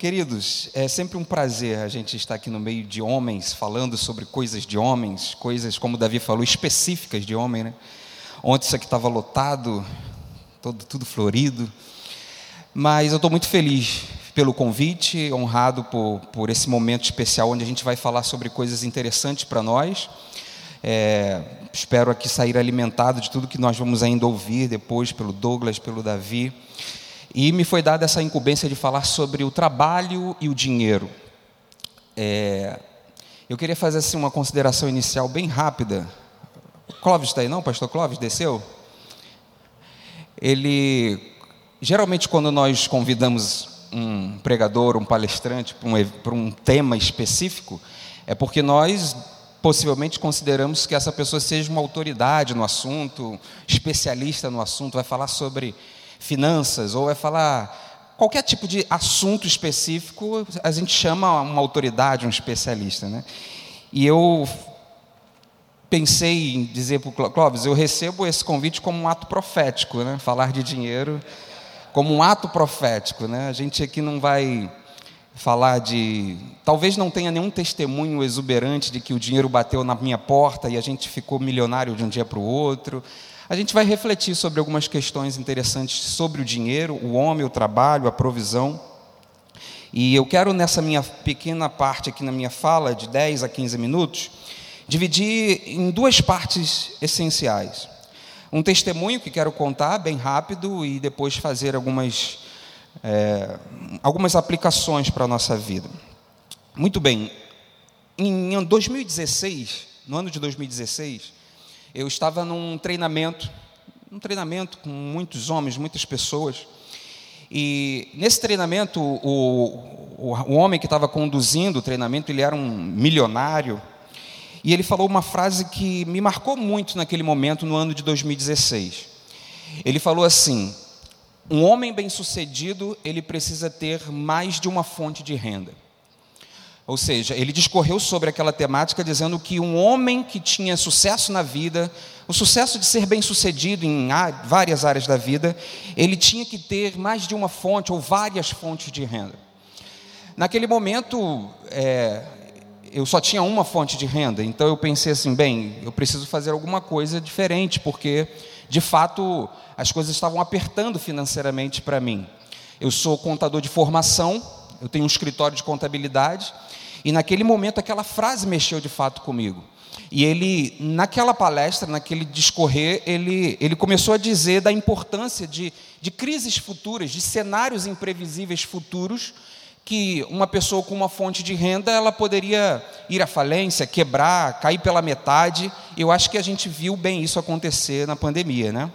Queridos, é sempre um prazer a gente estar aqui no meio de homens, falando sobre coisas de homens, coisas, como Davi falou, específicas de homem, né? Ontem isso aqui estava lotado, todo, tudo florido. Mas eu estou muito feliz pelo convite, honrado por, por esse momento especial onde a gente vai falar sobre coisas interessantes para nós. É, espero aqui sair alimentado de tudo que nós vamos ainda ouvir depois pelo Douglas, pelo Davi. E me foi dada essa incumbência de falar sobre o trabalho e o dinheiro. É, eu queria fazer assim, uma consideração inicial bem rápida. Clóvis está aí, não? Pastor Clóvis desceu? Ele, geralmente, quando nós convidamos um pregador, um palestrante para um, para um tema específico, é porque nós possivelmente consideramos que essa pessoa seja uma autoridade no assunto, especialista no assunto, vai falar sobre finanças, ou vai falar qualquer tipo de assunto específico, a gente chama uma autoridade, um especialista. Né? E eu pensei em dizer para o Clóvis, eu recebo esse convite como um ato profético, né? falar de dinheiro como um ato profético. Né? A gente aqui não vai falar de. Talvez não tenha nenhum testemunho exuberante de que o dinheiro bateu na minha porta e a gente ficou milionário de um dia para o outro. A gente vai refletir sobre algumas questões interessantes sobre o dinheiro, o homem, o trabalho, a provisão. E eu quero, nessa minha pequena parte aqui na minha fala, de 10 a 15 minutos, dividir em duas partes essenciais. Um testemunho que quero contar bem rápido e depois fazer algumas, é, algumas aplicações para a nossa vida. Muito bem, em 2016, no ano de 2016, eu estava num treinamento, um treinamento com muitos homens, muitas pessoas. E nesse treinamento, o, o, o homem que estava conduzindo o treinamento, ele era um milionário. E ele falou uma frase que me marcou muito naquele momento, no ano de 2016. Ele falou assim: um homem bem-sucedido, ele precisa ter mais de uma fonte de renda. Ou seja, ele discorreu sobre aquela temática dizendo que um homem que tinha sucesso na vida, o sucesso de ser bem-sucedido em várias áreas da vida, ele tinha que ter mais de uma fonte ou várias fontes de renda. Naquele momento, é, eu só tinha uma fonte de renda, então eu pensei assim: bem, eu preciso fazer alguma coisa diferente, porque de fato as coisas estavam apertando financeiramente para mim. Eu sou contador de formação, eu tenho um escritório de contabilidade e naquele momento aquela frase mexeu de fato comigo. E ele, naquela palestra, naquele discorrer, ele, ele começou a dizer da importância de, de crises futuras, de cenários imprevisíveis futuros, que uma pessoa com uma fonte de renda ela poderia ir à falência, quebrar, cair pela metade. Eu acho que a gente viu bem isso acontecer na pandemia, né?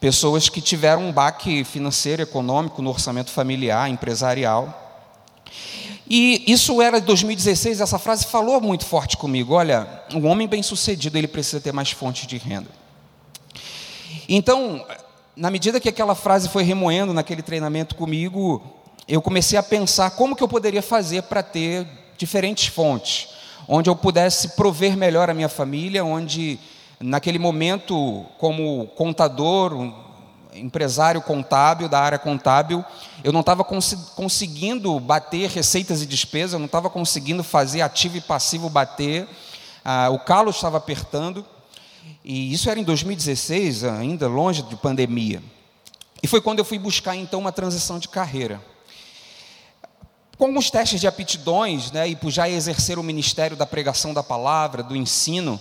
Pessoas que tiveram um baque financeiro, econômico, no orçamento familiar, empresarial. E isso era de 2016, essa frase falou muito forte comigo. Olha, um homem bem-sucedido, ele precisa ter mais fontes de renda. Então, na medida que aquela frase foi remoendo naquele treinamento comigo, eu comecei a pensar como que eu poderia fazer para ter diferentes fontes, onde eu pudesse prover melhor a minha família, onde naquele momento, como contador, empresário contábil, da área contábil, eu não estava cons conseguindo bater receitas e despesas, eu não estava conseguindo fazer ativo e passivo bater, ah, o calo estava apertando, e isso era em 2016, ainda longe de pandemia. E foi quando eu fui buscar então uma transição de carreira. Com alguns testes de aptidões, né, e por já exercer o ministério da pregação da palavra, do ensino,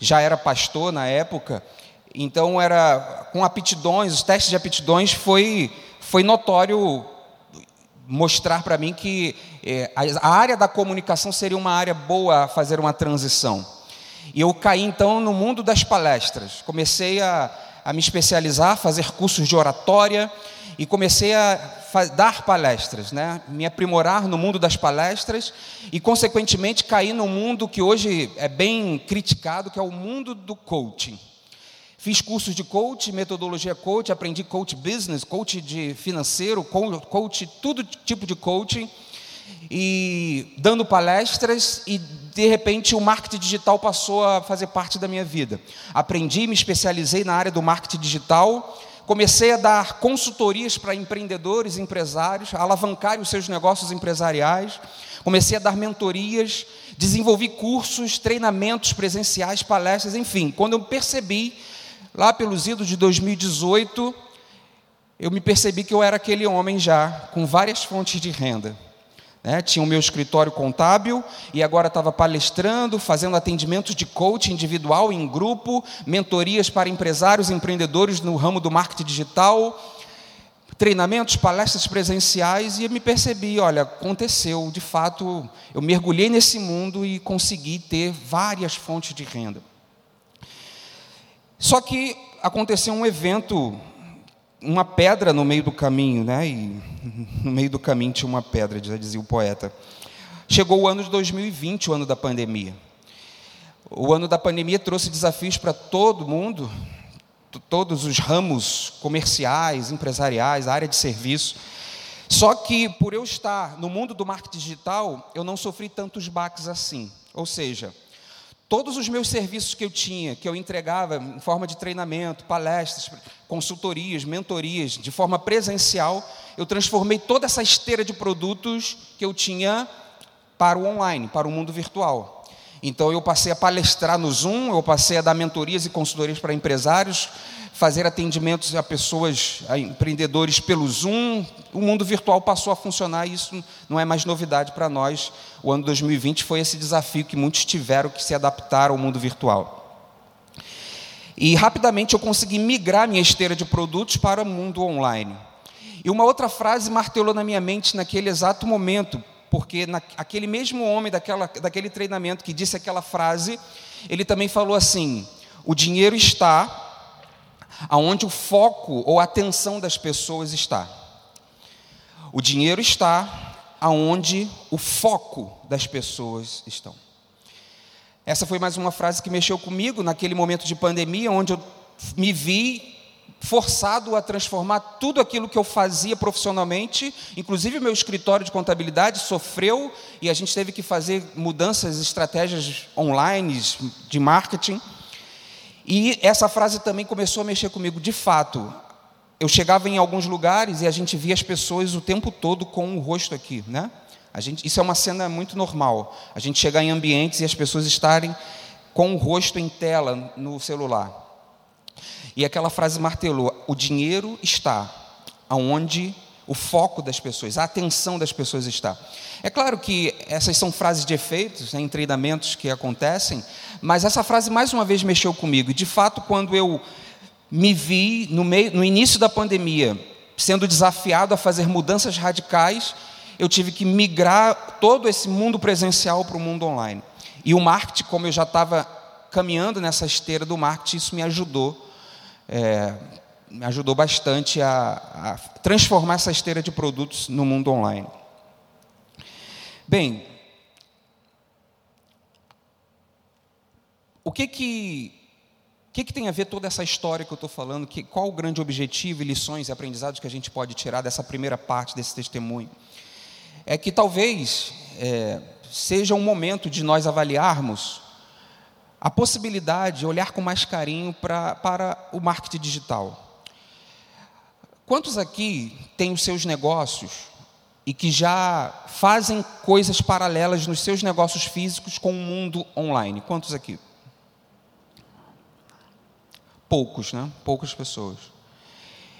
já era pastor na época, então era com aptidões, os testes de aptidões foi foi notório mostrar para mim que é, a área da comunicação seria uma área boa a fazer uma transição. E eu caí então no mundo das palestras. Comecei a, a me especializar, fazer cursos de oratória e comecei a dar palestras, né? me aprimorar no mundo das palestras e, consequentemente, cair no mundo que hoje é bem criticado, que é o mundo do coaching. Fiz cursos de coach, metodologia coach, aprendi coach business, coach de financeiro, coach, todo tipo de coaching, e dando palestras, e de repente o marketing digital passou a fazer parte da minha vida. Aprendi, me especializei na área do marketing digital, comecei a dar consultorias para empreendedores, empresários, a alavancarem os seus negócios empresariais, comecei a dar mentorias, desenvolvi cursos, treinamentos presenciais, palestras, enfim. Quando eu percebi, lá pelos idos de 2018, eu me percebi que eu era aquele homem já, com várias fontes de renda. Né? Tinha o meu escritório contábil e agora estava palestrando, fazendo atendimentos de coaching individual em grupo, mentorias para empresários e empreendedores no ramo do marketing digital, treinamentos, palestras presenciais e eu me percebi, olha, aconteceu, de fato, eu mergulhei nesse mundo e consegui ter várias fontes de renda. Só que aconteceu um evento uma pedra no meio do caminho, né? E no meio do caminho tinha uma pedra, já dizia o poeta. Chegou o ano de 2020, o ano da pandemia. O ano da pandemia trouxe desafios para todo mundo, todos os ramos comerciais, empresariais, área de serviço. Só que por eu estar no mundo do marketing digital, eu não sofri tantos baques assim. Ou seja, Todos os meus serviços que eu tinha, que eu entregava em forma de treinamento, palestras, consultorias, mentorias, de forma presencial, eu transformei toda essa esteira de produtos que eu tinha para o online, para o mundo virtual. Então eu passei a palestrar no Zoom, eu passei a dar mentorias e consultorias para empresários, fazer atendimentos a pessoas, a empreendedores pelo Zoom. O mundo virtual passou a funcionar e isso não é mais novidade para nós. O ano 2020 foi esse desafio que muitos tiveram que se adaptar ao mundo virtual. E rapidamente eu consegui migrar minha esteira de produtos para o mundo online. E uma outra frase martelou na minha mente naquele exato momento, porque na, aquele mesmo homem daquela, daquele treinamento que disse aquela frase, ele também falou assim: o dinheiro está aonde o foco ou a atenção das pessoas está. O dinheiro está aonde o foco das pessoas estão. Essa foi mais uma frase que mexeu comigo naquele momento de pandemia, onde eu me vi forçado a transformar tudo aquilo que eu fazia profissionalmente, inclusive meu escritório de contabilidade sofreu e a gente teve que fazer mudanças, estratégias online de marketing. E essa frase também começou a mexer comigo. De fato, eu chegava em alguns lugares e a gente via as pessoas o tempo todo com o rosto aqui, né? A gente, isso é uma cena muito normal. A gente chegar em ambientes e as pessoas estarem com o rosto em tela no celular. E aquela frase martelou: o dinheiro está aonde o foco das pessoas, a atenção das pessoas está. É claro que essas são frases de efeitos, né, em treinamentos que acontecem, mas essa frase mais uma vez mexeu comigo. E de fato, quando eu me vi no, meio, no início da pandemia sendo desafiado a fazer mudanças radicais, eu tive que migrar todo esse mundo presencial para o mundo online. E o marketing, como eu já estava caminhando nessa esteira do marketing, isso me ajudou. É, me ajudou bastante a, a transformar essa esteira de produtos no mundo online. Bem, o que que que, que, tem a ver toda essa história que eu estou falando? Que, qual o grande objetivo e lições e aprendizados que a gente pode tirar dessa primeira parte desse testemunho? É que talvez é, seja um momento de nós avaliarmos a possibilidade de olhar com mais carinho pra, para o marketing digital. Quantos aqui têm os seus negócios e que já fazem coisas paralelas nos seus negócios físicos com o mundo online? Quantos aqui? Poucos, né? Poucas pessoas.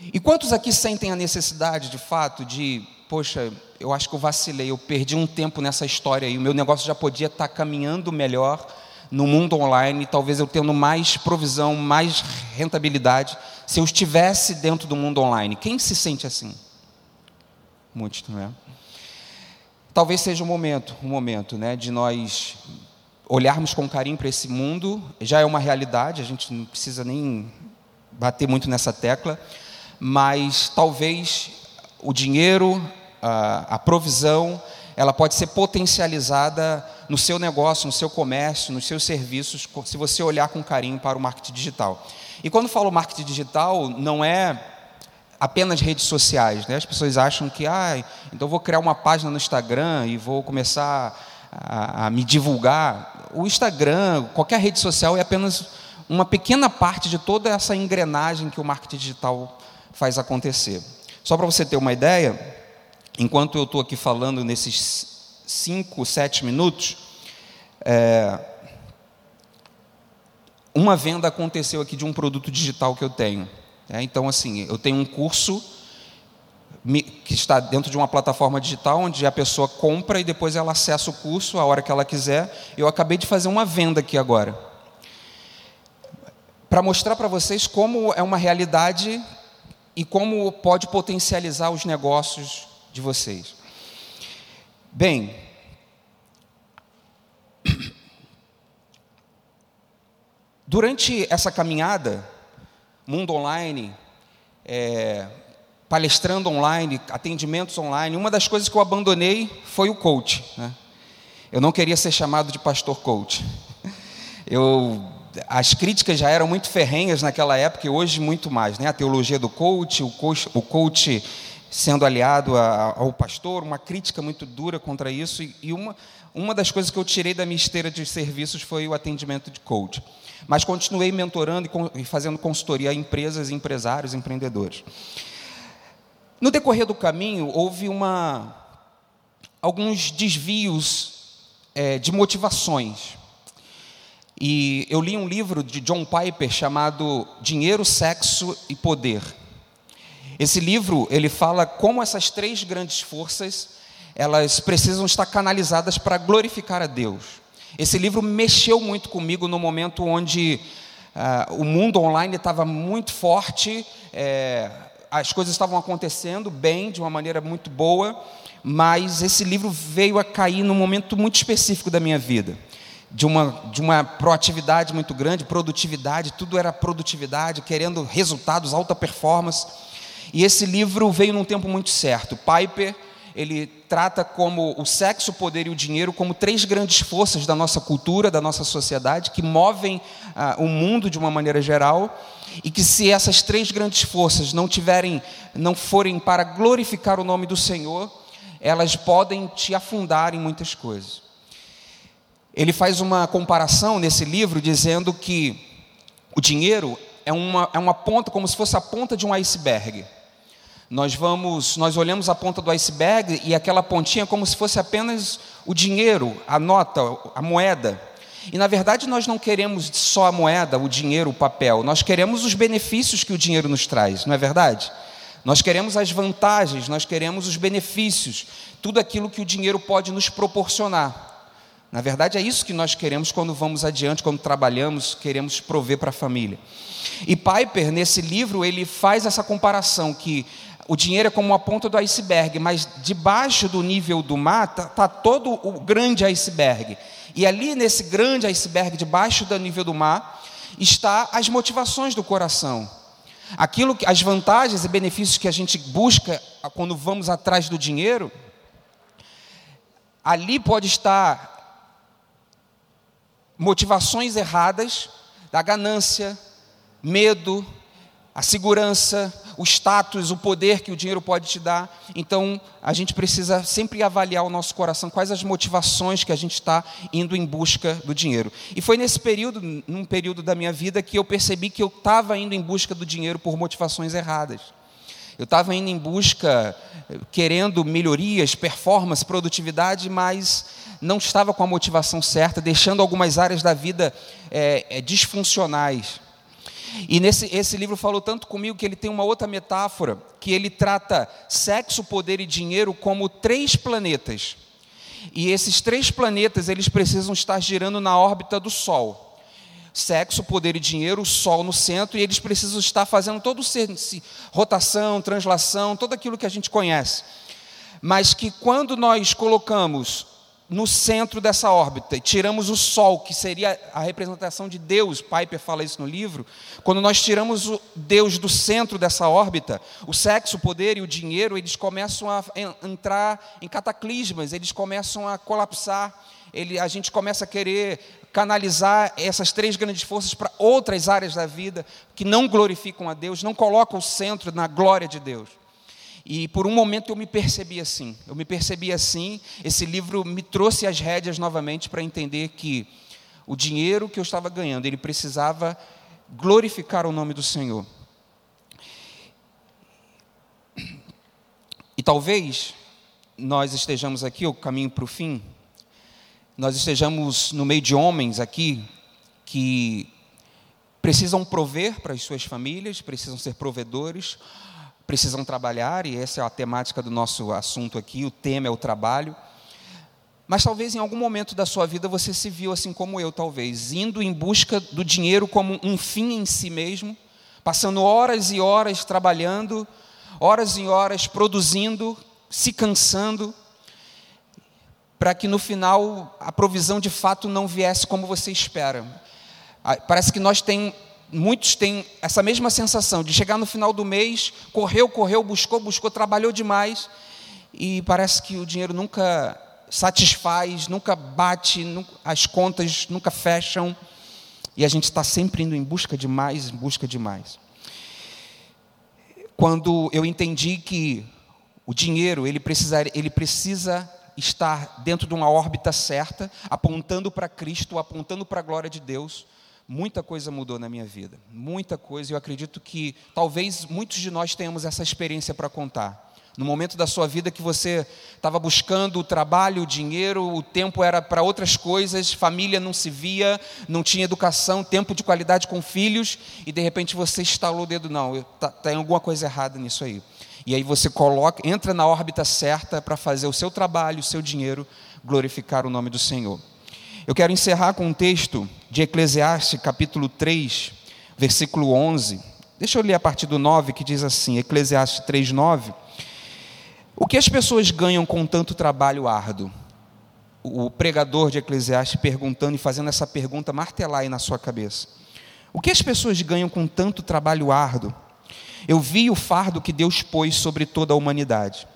E quantos aqui sentem a necessidade, de fato, de, poxa, eu acho que eu vacilei, eu perdi um tempo nessa história aí, o meu negócio já podia estar caminhando melhor no mundo online, talvez eu tendo mais provisão, mais rentabilidade, se eu estivesse dentro do mundo online. Quem se sente assim? Muitos, não é? Talvez seja o um momento, um momento, né, de nós olharmos com carinho para esse mundo. Já é uma realidade, a gente não precisa nem bater muito nessa tecla, mas talvez o dinheiro, a, a provisão, ela pode ser potencializada no seu negócio, no seu comércio, nos seus serviços, se você olhar com carinho para o marketing digital. E quando falo marketing digital, não é apenas redes sociais. Né? As pessoas acham que, ah, então vou criar uma página no Instagram e vou começar a, a me divulgar. O Instagram, qualquer rede social, é apenas uma pequena parte de toda essa engrenagem que o marketing digital faz acontecer. Só para você ter uma ideia, enquanto eu estou aqui falando nesses cinco, sete minutos, é, uma venda aconteceu aqui de um produto digital que eu tenho. É, então, assim, eu tenho um curso que está dentro de uma plataforma digital onde a pessoa compra e depois ela acessa o curso a hora que ela quiser. Eu acabei de fazer uma venda aqui agora. Para mostrar para vocês como é uma realidade e como pode potencializar os negócios de vocês. Bem, durante essa caminhada, mundo online, é, palestrando online, atendimentos online, uma das coisas que eu abandonei foi o coach. Né? Eu não queria ser chamado de pastor coach. Eu, as críticas já eram muito ferrenhas naquela época e hoje muito mais. Né? A teologia do coach, o coach, o coach sendo aliado a, ao pastor, uma crítica muito dura contra isso. E, e uma, uma das coisas que eu tirei da minha esteira de serviços foi o atendimento de coach. Mas continuei mentorando e fazendo consultoria a empresas, empresários, empreendedores. No decorrer do caminho, houve uma, alguns desvios é, de motivações. E eu li um livro de John Piper chamado Dinheiro, Sexo e Poder. Esse livro ele fala como essas três grandes forças elas precisam estar canalizadas para glorificar a Deus. Esse livro mexeu muito comigo no momento onde uh, o mundo online estava muito forte, é, as coisas estavam acontecendo bem, de uma maneira muito boa, mas esse livro veio a cair num momento muito específico da minha vida. De uma, de uma proatividade muito grande, produtividade, tudo era produtividade, querendo resultados, alta performance. E esse livro veio num tempo muito certo. Piper, ele trata como o sexo, o poder e o dinheiro como três grandes forças da nossa cultura, da nossa sociedade, que movem ah, o mundo de uma maneira geral e que se essas três grandes forças não tiverem, não forem para glorificar o nome do Senhor, elas podem te afundar em muitas coisas. Ele faz uma comparação nesse livro dizendo que o dinheiro é uma, é uma ponta, como se fosse a ponta de um iceberg. Nós vamos, nós olhamos a ponta do iceberg e aquela pontinha como se fosse apenas o dinheiro, a nota, a moeda. E na verdade nós não queremos só a moeda, o dinheiro, o papel, nós queremos os benefícios que o dinheiro nos traz, não é verdade? Nós queremos as vantagens, nós queremos os benefícios, tudo aquilo que o dinheiro pode nos proporcionar. Na verdade, é isso que nós queremos quando vamos adiante, quando trabalhamos, queremos prover para a família. E Piper, nesse livro, ele faz essa comparação que o dinheiro é como uma ponta do iceberg, mas debaixo do nível do mar está tá todo o grande iceberg. E ali nesse grande iceberg, debaixo do nível do mar, está as motivações do coração. Aquilo que, as vantagens e benefícios que a gente busca quando vamos atrás do dinheiro, ali pode estar motivações erradas da ganância, medo, a segurança, o status, o poder que o dinheiro pode te dar. Então, a gente precisa sempre avaliar o nosso coração, quais as motivações que a gente está indo em busca do dinheiro. E foi nesse período, num período da minha vida, que eu percebi que eu estava indo em busca do dinheiro por motivações erradas. Eu estava indo em busca, querendo melhorias, performance, produtividade, mas não estava com a motivação certa, deixando algumas áreas da vida é, é, disfuncionais. E nesse esse livro falou tanto comigo que ele tem uma outra metáfora, que ele trata sexo, poder e dinheiro como três planetas. E esses três planetas, eles precisam estar girando na órbita do Sol. Sexo, poder e dinheiro, o Sol no centro, e eles precisam estar fazendo todo o rotação, translação, tudo aquilo que a gente conhece. Mas que quando nós colocamos no centro dessa órbita, e tiramos o Sol, que seria a representação de Deus, Piper fala isso no livro, quando nós tiramos o Deus do centro dessa órbita, o sexo, o poder e o dinheiro, eles começam a entrar em cataclismas, eles começam a colapsar, ele, a gente começa a querer canalizar essas três grandes forças para outras áreas da vida que não glorificam a Deus, não colocam o centro na glória de Deus. E por um momento eu me percebi assim. Eu me percebi assim. Esse livro me trouxe as rédeas novamente para entender que o dinheiro que eu estava ganhando, ele precisava glorificar o nome do Senhor. talvez nós estejamos aqui, o caminho para o fim, nós estejamos no meio de homens aqui que precisam prover para as suas famílias, precisam ser provedores, precisam trabalhar, e essa é a temática do nosso assunto aqui, o tema é o trabalho. Mas talvez em algum momento da sua vida você se viu assim como eu, talvez, indo em busca do dinheiro como um fim em si mesmo, passando horas e horas trabalhando, horas e horas produzindo, se cansando, para que no final a provisão de fato não viesse como você espera. Ah, parece que nós tem, muitos têm essa mesma sensação de chegar no final do mês, correu, correu, buscou, buscou, trabalhou demais e parece que o dinheiro nunca satisfaz, nunca bate, as contas nunca fecham e a gente está sempre indo em busca de mais, em busca de mais. Quando eu entendi que o dinheiro ele precisa, ele precisa estar dentro de uma órbita certa, apontando para Cristo, apontando para a glória de Deus, muita coisa mudou na minha vida. Muita coisa, eu acredito que talvez muitos de nós tenhamos essa experiência para contar. No momento da sua vida que você estava buscando o trabalho, o dinheiro, o tempo era para outras coisas, família não se via, não tinha educação, tempo de qualidade com filhos, e de repente você estalou o dedo, não, tá, tem alguma coisa errada nisso aí. E aí você coloca, entra na órbita certa para fazer o seu trabalho, o seu dinheiro glorificar o nome do Senhor. Eu quero encerrar com um texto de Eclesiastes, capítulo 3, versículo 11. Deixa eu ler a partir do 9, que diz assim, Eclesiastes 3, 9. O que as pessoas ganham com tanto trabalho árduo? O pregador de Eclesiastes perguntando e fazendo essa pergunta martelar aí na sua cabeça. O que as pessoas ganham com tanto trabalho árduo? Eu vi o fardo que Deus pôs sobre toda a humanidade.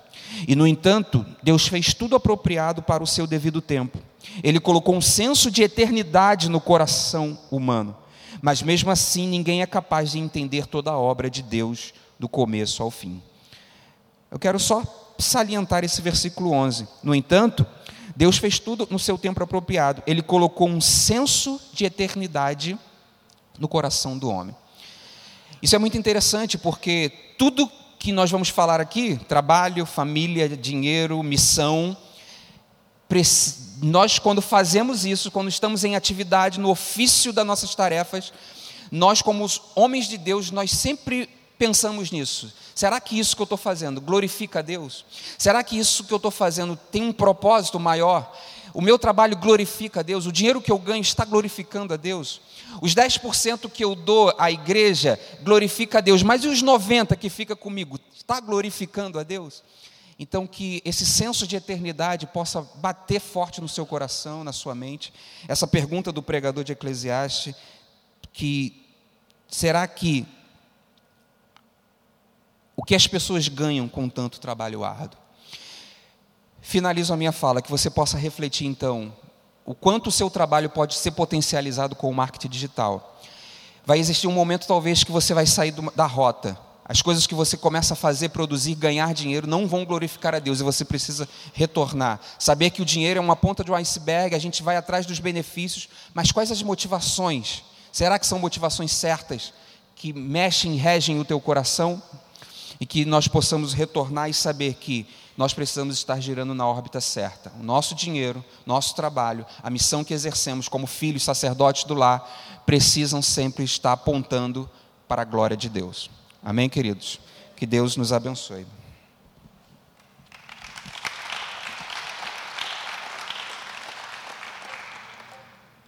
E, no entanto, Deus fez tudo apropriado para o seu devido tempo. Ele colocou um senso de eternidade no coração humano. Mas, mesmo assim, ninguém é capaz de entender toda a obra de Deus do começo ao fim. Eu quero só salientar esse versículo 11. No entanto, Deus fez tudo no seu tempo apropriado. Ele colocou um senso de eternidade no coração do homem. Isso é muito interessante porque tudo que nós vamos falar aqui, trabalho, família, dinheiro, missão, nós quando fazemos isso, quando estamos em atividade, no ofício das nossas tarefas, nós como os homens de Deus, nós sempre pensamos nisso. Será que isso que eu estou fazendo glorifica a Deus? Será que isso que eu estou fazendo tem um propósito maior? O meu trabalho glorifica a Deus? O dinheiro que eu ganho está glorificando a Deus? Os 10% que eu dou à igreja glorifica a Deus, mas e os 90% que fica comigo? Está glorificando a Deus? Então, que esse senso de eternidade possa bater forte no seu coração, na sua mente. Essa pergunta do pregador de Eclesiastes, que será que o que as pessoas ganham com tanto trabalho árduo? Finalizo a minha fala, que você possa refletir então o quanto o seu trabalho pode ser potencializado com o marketing digital. Vai existir um momento talvez que você vai sair da rota. As coisas que você começa a fazer, produzir, ganhar dinheiro não vão glorificar a Deus e você precisa retornar. Saber que o dinheiro é uma ponta de um iceberg, a gente vai atrás dos benefícios, mas quais as motivações? Será que são motivações certas que mexem e regem o teu coração? e que nós possamos retornar e saber que nós precisamos estar girando na órbita certa. O nosso dinheiro, nosso trabalho, a missão que exercemos como filhos sacerdotes do lar, precisam sempre estar apontando para a glória de Deus. Amém, queridos? Que Deus nos abençoe.